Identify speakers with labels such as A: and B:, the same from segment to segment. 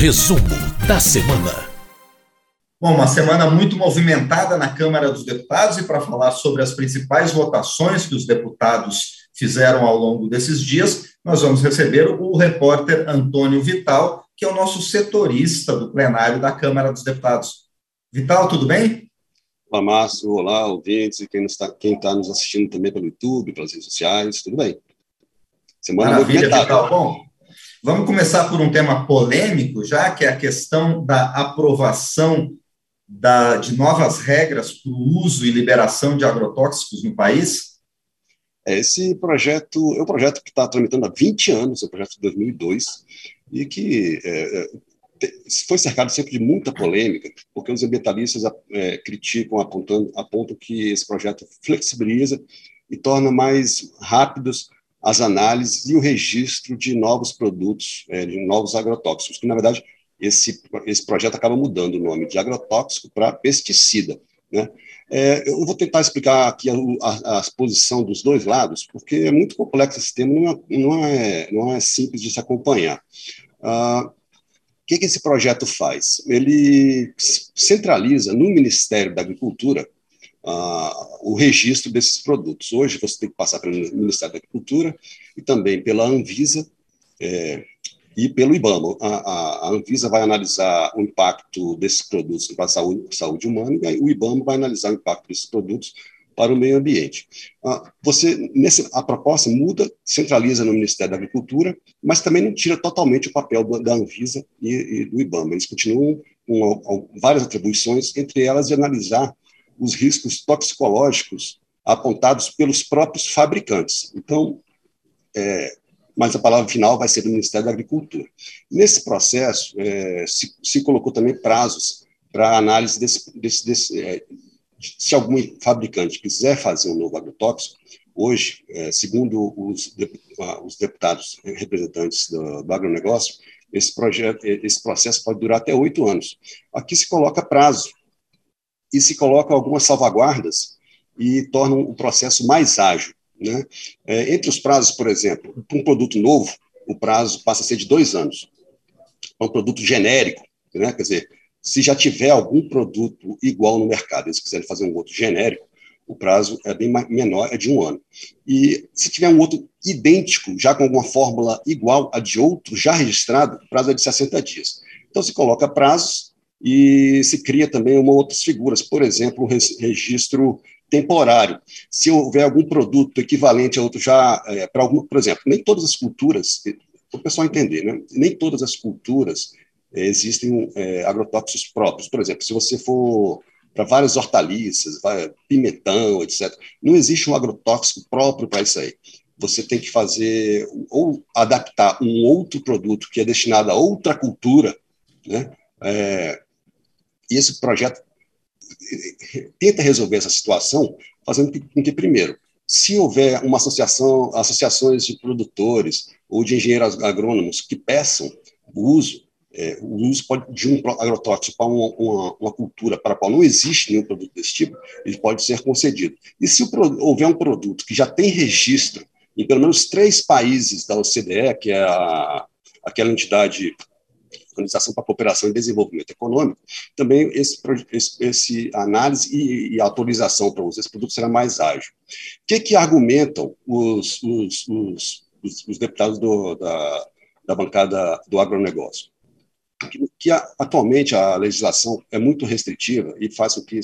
A: Resumo da semana.
B: Bom, uma semana muito movimentada na Câmara dos Deputados e para falar sobre as principais votações que os deputados fizeram ao longo desses dias, nós vamos receber o repórter Antônio Vital, que é o nosso setorista do plenário da Câmara dos Deputados. Vital, tudo bem?
C: Olá, Márcio. Olá, ouvintes e quem está, quem está nos assistindo também pelo YouTube, pelas redes sociais, tudo bem?
B: Semana Maravilha, Vital. Bom, vamos começar por um tema polêmico, já que é a questão da aprovação da, de novas regras para o uso e liberação de agrotóxicos no país.
C: É, esse projeto é um projeto que está tramitando há 20 anos, é um projeto de 2002, e que é, é foi cercado sempre de muita polêmica, porque os ambientalistas é, criticam, apontando, apontam que esse projeto flexibiliza e torna mais rápidos as análises e o registro de novos produtos, é, de novos agrotóxicos, que, na verdade, esse, esse projeto acaba mudando o nome de agrotóxico para pesticida. Né? É, eu vou tentar explicar aqui a, a, a, posição dos dois lados, porque é muito complexo esse tema, não é, não é, não é simples de se acompanhar. Ah, o que, que esse projeto faz? Ele centraliza no Ministério da Agricultura o registro desses produtos. Hoje você tem que passar pelo Ministério da Agricultura e também pela Anvisa é, e pelo IBAMA. A, a, a, Anvisa vai analisar o impacto desses produtos para a saúde, saúde humana e o IBAMA vai analisar o impacto desses produtos para o meio ambiente. Ah, você, nesse, a proposta muda, centraliza no Ministério da Agricultura, mas também não tira totalmente o papel da Anvisa e, e, do IBAMA. Eles continuam com várias atribuições, entre elas de analisar os riscos toxicológicos apontados pelos próprios fabricantes. Então, é, mas a palavra final vai ser do Ministério da Agricultura. Nesse processo, é, se, se, colocou também prazos para análise desse, desse, desse é, se algum fabricante quiser fazer um novo agrotóxico, hoje, é, segundo os, os, deputados representantes do, do agronegócio, esse, projeto, esse processo pode durar até oito anos. Aqui se coloca prazo e se colocam algumas salvaguardas e tornam o processo mais ágil. Né? É, entre os prazos, por exemplo, para um produto novo, o prazo passa a ser de dois anos. Para um produto genérico, né? quer dizer, se já tiver algum produto igual no mercado, eles quiserem fazer um outro genérico, o prazo é bem menor, é de um ano. E se tiver um outro idêntico, já com alguma fórmula igual a de outro já registrado, o prazo é de 60 dias. Então, se coloca prazos e se cria também uma outras figuras, por exemplo, um registro temporário. Se houver algum produto equivalente a outro já, é, para algum, por exemplo, nem todas as culturas, para o pessoal entender, né? nem todas as culturas é, existem é, agrotóxicos próprios. Por exemplo, se você for para várias hortaliças, vai, pimentão, etc., não existe um agrotóxico próprio para isso aí. Você tem que fazer ou adaptar um outro produto que é destinado a outra cultura, né? É, e esse projeto tenta resolver essa situação fazendo com que, primeiro, se houver uma associação, associações de produtores ou de engenheiros agrônomos que peçam o uso, é, o uso pode, de um agrotóxico para uma, uma, uma, cultura para a qual não existe nenhum produto desse tipo, ele pode ser concedido. E se o, houver um produto que já tem registro em pelo menos três países da OCDE, que é a, aquela entidade Organização para a Cooperação e Desenvolvimento Econômico, também esse, esse, esse análise e, e autorização para uso desse produto será mais ágil. O que, que argumentam os, os, os, os deputados do, da, da bancada do agronegócio? Que, que a, atualmente a legislação é muito restritiva e faz com que,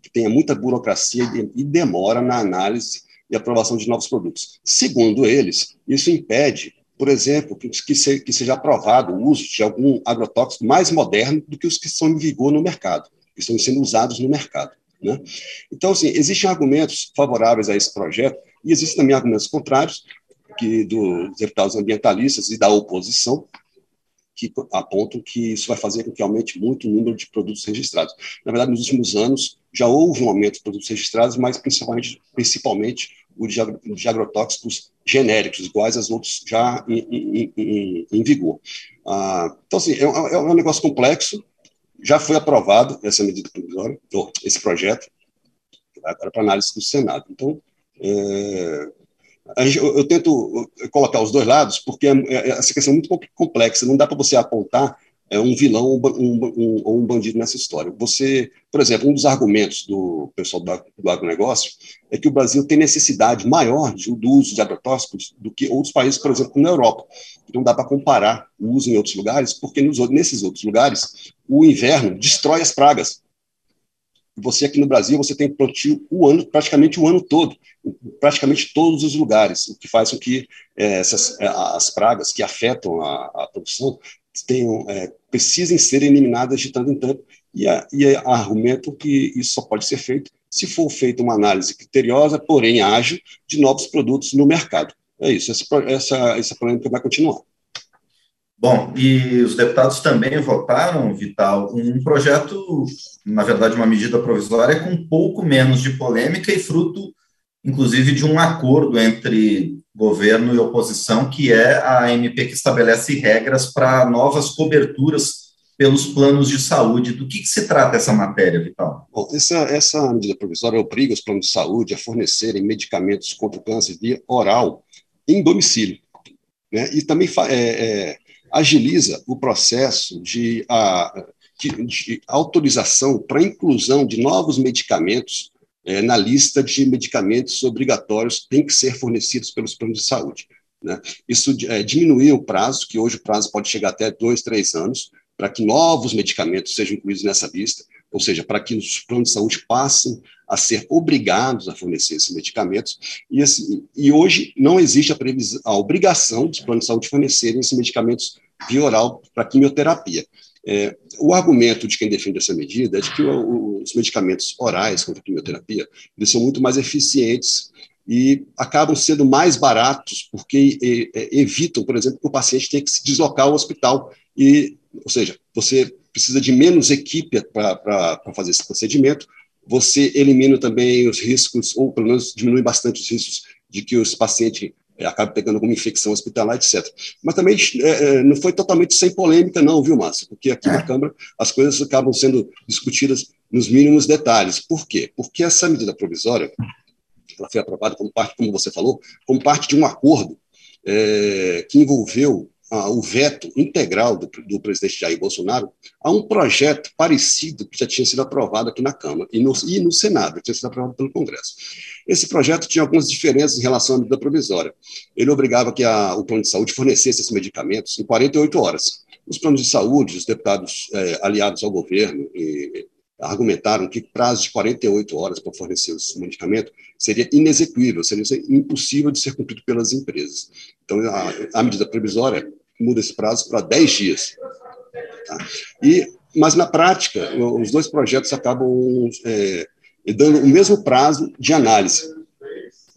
C: que tenha muita burocracia e, e demora na análise e aprovação de novos produtos. Segundo eles, isso impede por exemplo, que, que, se, que seja aprovado o uso de algum agrotóxico mais moderno do que os que estão em vigor no mercado, que estão sendo usados no mercado. Né? Então, assim, existem argumentos favoráveis a esse projeto e existem também argumentos contrários que dos deputados ambientalistas e da oposição que apontam que isso vai fazer com que aumente muito o número de produtos registrados. Na verdade, nos últimos anos já houve um aumento de produtos registrados, mas principalmente, principalmente o de, de agrotóxicos genéricos, iguais aos outros já em, em, em, em vigor. Ah, então, assim, é, é um negócio complexo, já foi aprovado essa medida provisória, esse projeto, agora para análise do Senado. Então, é, eu, eu, tento colocar os dois lados, porque é, é, essa questão é muito complexa, não dá para você apontar é um vilão ou um, um, um, bandido nessa história. Você, por exemplo, um dos argumentos do pessoal do, do agronegócio é que o Brasil tem necessidade maior de, do uso de agrotóxicos do que outros países, por exemplo, na Europa. Não dá para comparar o uso em outros lugares, porque nos, nesses outros lugares o inverno destrói as pragas. Você aqui no Brasil, você tem plantio o ano, praticamente o ano todo, praticamente todos os lugares, o que faz com que é, essas, é, as pragas que afetam a, a produção tenham, é, precisem ser eliminadas de tanto em tanto, e, a, e a argumentam que isso só pode ser feito se for feita uma análise criteriosa, porém ágil, de novos produtos no mercado. É isso, essa, essa, essa polêmica vai continuar.
B: Bom, e os deputados também votaram, Vital, um projeto, na verdade, uma medida provisória com pouco menos de polêmica e fruto, inclusive, de um acordo entre governo e oposição, que é a MP que estabelece regras para novas coberturas pelos planos de saúde. Do que, que, se trata essa matéria, Vital?
C: Bom, essa, essa medida provisória obriga os planos de saúde a fornecerem medicamentos contra o câncer via oral em domicílio. Né? E também é, é, agiliza o processo de, a, de, de autorização para inclusão de novos medicamentos é, na lista de medicamentos obrigatórios que têm que ser fornecidos pelos planos de saúde. Né? Isso é, diminuiu o prazo, que hoje o prazo pode chegar até dois, três anos, para que novos medicamentos sejam incluídos nessa lista, ou seja, para que os planos de saúde passem a ser obrigados a fornecer esses medicamentos. E, esse, e hoje não existe a, a obrigação dos planos de saúde fornecerem esses medicamentos via oral para quimioterapia. É, o argumento de quem defende essa medida é de que o, os medicamentos orais contra a quimioterapia eles são muito mais eficientes e acabam sendo mais baratos porque e, e, evitam, por exemplo, que o paciente tenha que se deslocar ao hospital e, ou seja, você precisa de menos equipe para fazer esse procedimento, você elimina também os riscos, ou pelo menos diminui bastante os riscos de que os pacientes é, acaba pegando alguma infecção hospitalar, etc. Mas também é, é, não foi totalmente sem polêmica, não, viu, Márcio? Porque aqui na Câmara as coisas acabam sendo discutidas nos mínimos detalhes. Por quê? Porque essa medida provisória ela foi aprovada como parte, como você falou, como parte de um acordo é, que envolveu o veto integral do, do, presidente Jair Bolsonaro a um projeto parecido que já tinha sido aprovado aqui na Câmara e no, e no Senado, tinha sido aprovado pelo Congresso. Esse projeto tinha algumas diferenças em relação à medida provisória. Ele obrigava que a, o plano de saúde fornecesse esses medicamentos em 48 horas. Os planos de saúde, os deputados é, aliados ao governo e, argumentaram que prazo de 48 horas para fornecer os medicamentos seria inexequível, seria impossível de ser cumprido pelas empresas. Então, a, a medida provisória muda esse prazo para 10 dias. Tá? E, mas, na prática, os dois projetos acabam é, dando o mesmo prazo de análise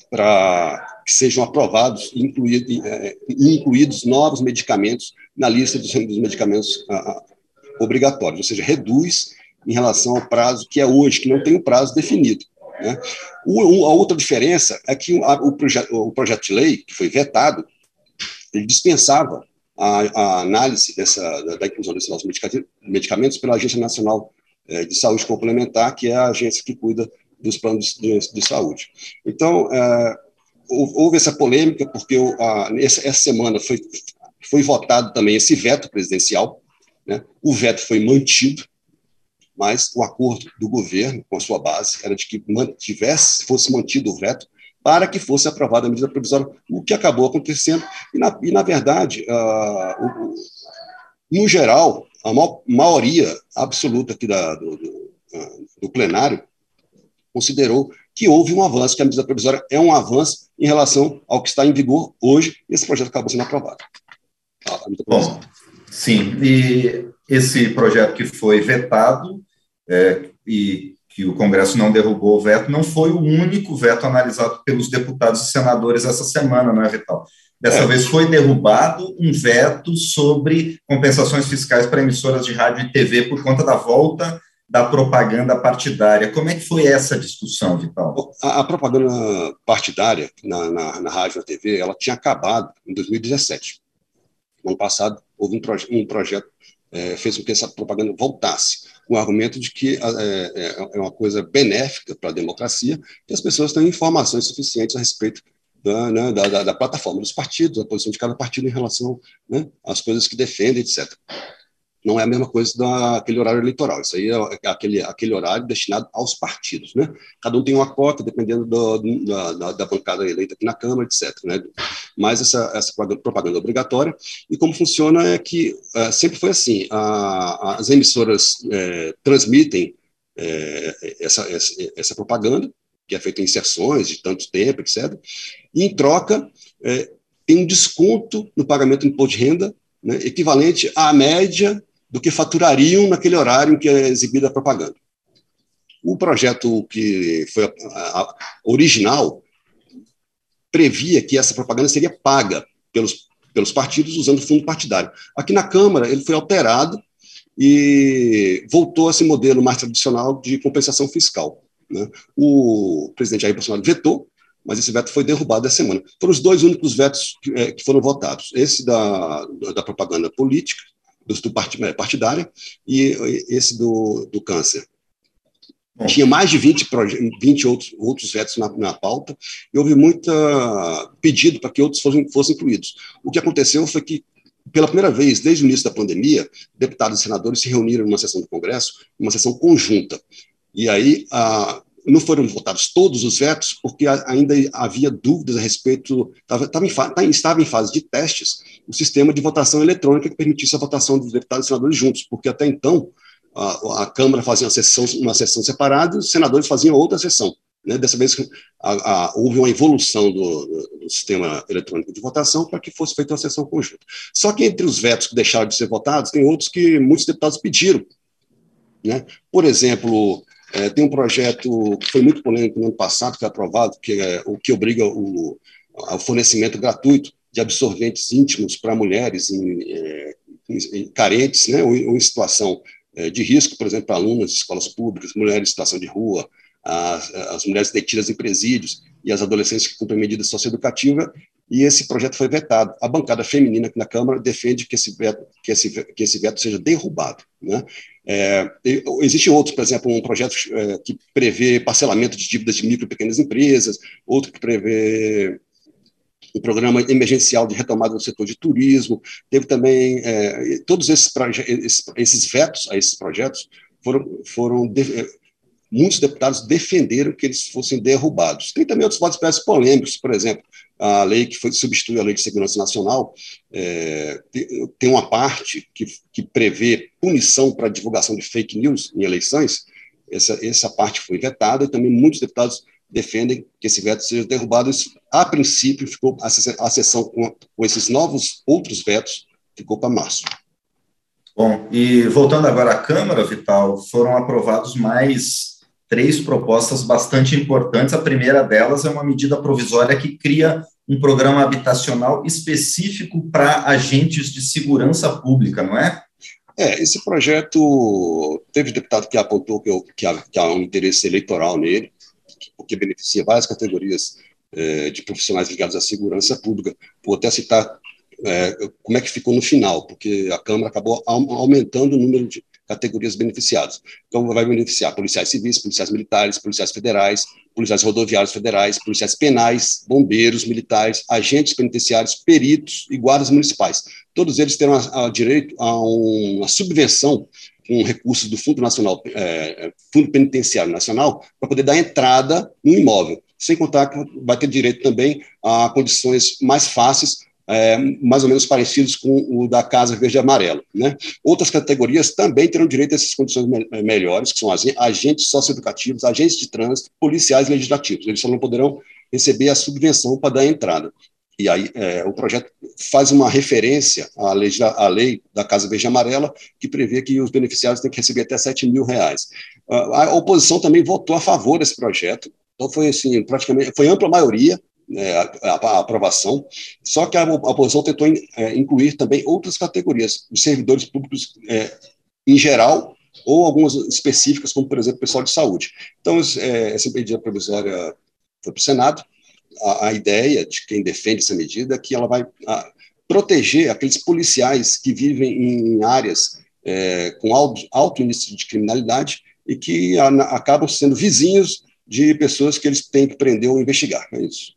C: para que sejam aprovados e incluídos, é, incluídos novos medicamentos na lista dos, dos medicamentos obrigatórios, ou seja, reduz em relação ao prazo que é hoje, que não tem um prazo definido. Né? O, a outra diferença é que o, o, projeto, o projeto de lei, que foi vetado, ele dispensava a, a análise dessa, da, da, inclusão desses novos medicamentos pela Agência Nacional é, de Saúde Complementar, que é a agência que cuida dos planos de, de saúde. Então, é, houve essa polêmica, porque a, essa, essa, semana foi, foi votado também esse veto presidencial, né? o veto foi mantido, mas o acordo do governo com a sua base era de que mantivesse, fosse mantido o veto para que fosse aprovada a medida provisória, o que acabou acontecendo. E, na, e, na verdade, uh, o, no geral, a maioria absoluta aqui da, do, do, do, plenário considerou que houve um avanço, que a medida provisória é um avanço em relação ao que está em vigor hoje, esse projeto acabou sendo aprovado.
B: Bom, sim, e esse projeto que foi vetado é, e que o Congresso não derrubou o veto, não foi o único veto analisado pelos deputados e senadores essa semana, não é, Vital? Dessa é. vez foi derrubado um veto sobre compensações fiscais para emissoras de rádio e TV por conta da volta da propaganda partidária. Como é que foi essa discussão, Vital?
C: A, a propaganda partidária na, na, na rádio e na TV, ela tinha acabado em 2017. No ano passado, houve um, proje um projeto é, fez com que essa propaganda voltasse, com o argumento de que é, é, é uma coisa benéfica para a democracia, que as pessoas tenham informações suficientes a respeito da, né, da, da, da, plataforma dos partidos, da posição de cada partido em relação né, às coisas que defendem, etc. não é a mesma coisa daquele horário eleitoral. Isso aí é aquele, aquele horário destinado aos partidos. Né? Cada um tem uma cota, dependendo do, da, da, bancada eleita aqui na Câmara, etc. Né? Mas essa, essa propaganda é obrigatória. E como funciona é que uh, sempre foi assim: a, as emissoras uh, transmitem uh, essa, essa, essa, propaganda, que é feita em sessões de tanto tempo, etc. E, em troca, tem um desconto no pagamento do imposto de renda né, equivalente à média do que faturariam naquele horário em que é exibida a propaganda. O projeto que foi a, a, original previa que essa propaganda seria paga pelos, pelos partidos usando fundo partidário. Aqui na Câmara, ele foi alterado e voltou a esse modelo mais tradicional de compensação fiscal. Né? O presidente Jair Bolsonaro vetou, mas esse veto foi derrubado essa semana. Foram os dois únicos vetos que, é, que foram votados: esse da, da propaganda política do é, partidária e esse do, do câncer. Bom. Tinha mais de 20, 20 outros, outros vetos na, na pauta e houve muito pedido para que outros fossem, fossem incluídos. O que aconteceu foi que, pela primeira vez desde o início da pandemia, deputados e senadores se reuniram numa sessão do Congresso, uma sessão conjunta. E aí a, não foram votados todos os vetos, porque ainda havia dúvidas a respeito, estava, estava, em, tá estava em fase de testes, o sistema de votação eletrônica que permitisse a votação dos deputados e senadores juntos, porque até então a, a Câmara fazia uma sessão, uma sessão separada e os senadores faziam outra sessão. Né? Dessa vez a, a, houve uma evolução do, do, sistema eletrônico de votação para que fosse feita uma sessão conjunta. Só que entre os vetos que deixaram de ser votados, tem outros que muitos deputados pediram. Né? Por exemplo, é, tem um projeto que foi muito polêmico no ano passado, que foi aprovado, que é o que obriga o, ao fornecimento gratuito de absorventes íntimos para mulheres em, é, em, em, carentes, né, ou, ou em situação é, de risco, por exemplo, alunas de escolas públicas, mulheres em situação de rua, as, as mulheres detidas em presídios e as adolescentes que cumprem medida socioeducativa, e esse projeto foi vetado. A bancada feminina aqui na Câmara defende que esse veto, que esse, que esse veto seja derrubado. Né? É, Existem outros, por exemplo, um projeto é, que prevê parcelamento de dívidas de micro e pequenas empresas, outro que prevê um programa emergencial de retomada do setor de turismo. Teve também é, todos esses, esses, esses vetos a esses projetos foram, foram muitos deputados defenderam que eles fossem derrubados. Tem também outros votos polêmicos, por exemplo, a lei que foi, substitui a Lei de Segurança Nacional é, tem uma parte que, que prevê punição para divulgação de fake news em eleições, essa, essa parte foi vetada e também muitos deputados defendem que esse veto seja derrubado. Isso, a princípio, ficou a, a sessão com, com esses novos outros vetos ficou para março.
B: Bom, e voltando agora à Câmara, Vital, foram aprovados mais três propostas bastante importantes. A primeira delas é uma medida provisória que cria um programa habitacional específico para agentes de segurança pública, não é?
C: É, esse projeto teve deputado que apontou que, que, há, que há um interesse eleitoral nele, porque beneficia várias categorias é, de profissionais ligados à segurança pública. Vou até citar é, como é que ficou no final, porque a Câmara acabou aumentando o número de, categorias beneficiadas. Então, vai beneficiar policiais civis, policiais militares, policiais federais, policiais rodoviários federais, policiais penais, bombeiros militares, agentes penitenciários, peritos e guardas municipais. Todos eles terão a, a direito a uma subvenção com recursos do Fundo Nacional, é, Fundo Penitenciário Nacional, para poder dar entrada no imóvel. Sem contar que vai ter direito também a condições mais fáceis é, mais ou menos parecidos com o da Casa Verde e Amarelo. Né? Outras categorias também terão direito a essas condições me é, melhores, que são agentes socioeducativos, agentes de trânsito, policiais legislativos. Eles só não poderão receber a subvenção para dar entrada. E aí é, o projeto faz uma referência à lei, à lei da Casa Verde Amarela, que prevê que os beneficiários têm que receber até 7 mil reais. A oposição também votou a favor desse projeto, então foi assim, praticamente, foi ampla maioria, é, a, a, aprovação, só que a, oposição tentou in, é, incluir também outras categorias, os servidores públicos é, em geral, ou algumas específicas, como, por exemplo, o pessoal de saúde. Então, é, essa medida provisória foi para o Senado. A, a, ideia de quem defende essa medida é que ela vai proteger aqueles policiais que vivem em áreas é, com alto, alto índice de criminalidade e que acabam sendo vizinhos de pessoas que eles têm que prender ou investigar. É isso.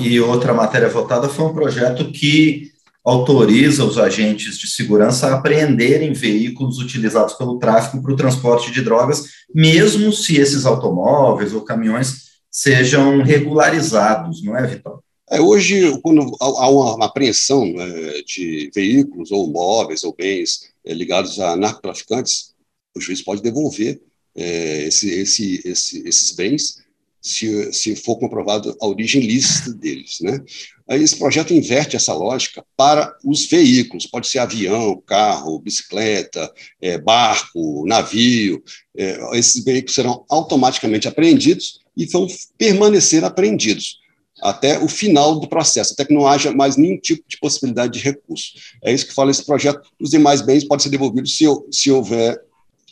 B: E outra matéria votada foi um projeto que autoriza os agentes de segurança a apreenderem veículos utilizados pelo tráfico para o transporte de drogas, mesmo se esses automóveis ou caminhões sejam regularizados, não é, Vitor?
C: É, hoje, quando há uma apreensão é, de veículos ou móveis ou bens é, ligados a narcotraficantes, o juiz pode devolver é, esse, esse, esse, esses bens se, se for comprovado a origem lícita deles. Né? Esse projeto inverte essa lógica para os veículos, pode ser avião, carro, bicicleta, é, barco, navio. É, esses veículos serão automaticamente apreendidos e vão permanecer apreendidos até o final do processo, até que não haja mais nenhum tipo de possibilidade de recurso. É isso que fala esse projeto. Os demais bens podem ser devolvidos se, se houver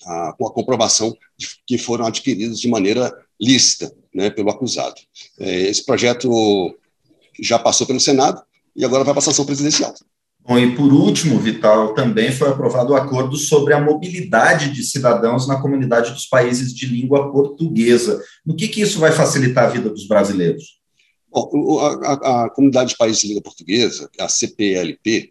C: a, com a comprovação de que foram adquiridos de maneira lícita né, pelo acusado. É, esse projeto já passou pelo Senado e agora vai para a sanção presidencial.
B: Bom, e por último, Vital, também foi aprovado o acordo sobre a mobilidade de cidadãos na comunidade dos países de língua portuguesa. No que, que isso vai facilitar a vida dos brasileiros?
C: Bom, a, a, a comunidade de países de língua portuguesa, a CPLP,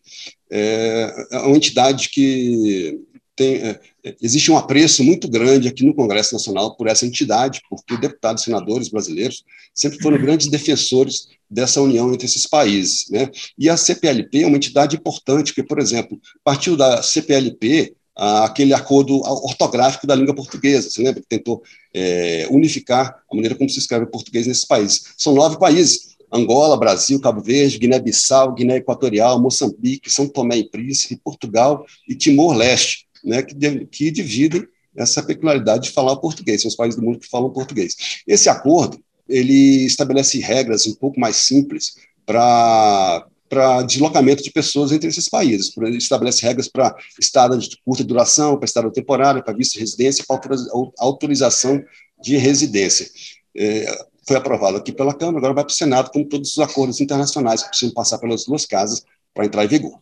C: é, é uma entidade que tem, é, existe um apreço muito grande aqui no Congresso Nacional por essa entidade, porque deputados e senadores brasileiros sempre foram grandes defensores dessa união entre esses países. Né? E a CPLP é uma entidade importante, porque, por exemplo, partiu da CPLP aquele acordo ortográfico da língua portuguesa, você lembra que tentou é, unificar a maneira como se escreve português nesses países. São nove países, Angola, Brasil, Cabo Verde, Guiné-Bissau, Guiné Equatorial, Moçambique, São Tomé e Príncipe, Portugal e Timor-Leste né, que, que dividem essa peculiaridade de falar português, são os países do mundo que falam português. Esse acordo ele estabelece regras um pouco mais simples para para deslocamento de pessoas entre esses países. Ele estabelece regras para estada de curta duração, para estada temporária, para visto de residência, para autorização de residência. É, foi aprovado aqui pela Câmara, agora vai para o Senado, como todos os acordos internacionais que precisam passar pelas duas casas para entrar em vigor.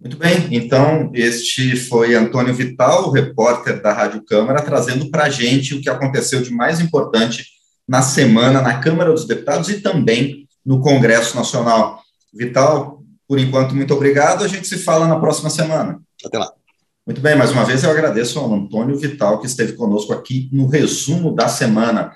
B: Muito bem, então este foi Antônio Vital, repórter da Rádio Câmara, trazendo para a gente o que aconteceu de mais importante na semana na Câmara dos Deputados e também no Congresso Nacional. Vital, por enquanto, muito obrigado. A gente se fala na próxima semana.
C: Até lá.
B: Muito bem, mais uma vez eu agradeço ao Antônio Vital, que esteve conosco aqui no resumo da semana.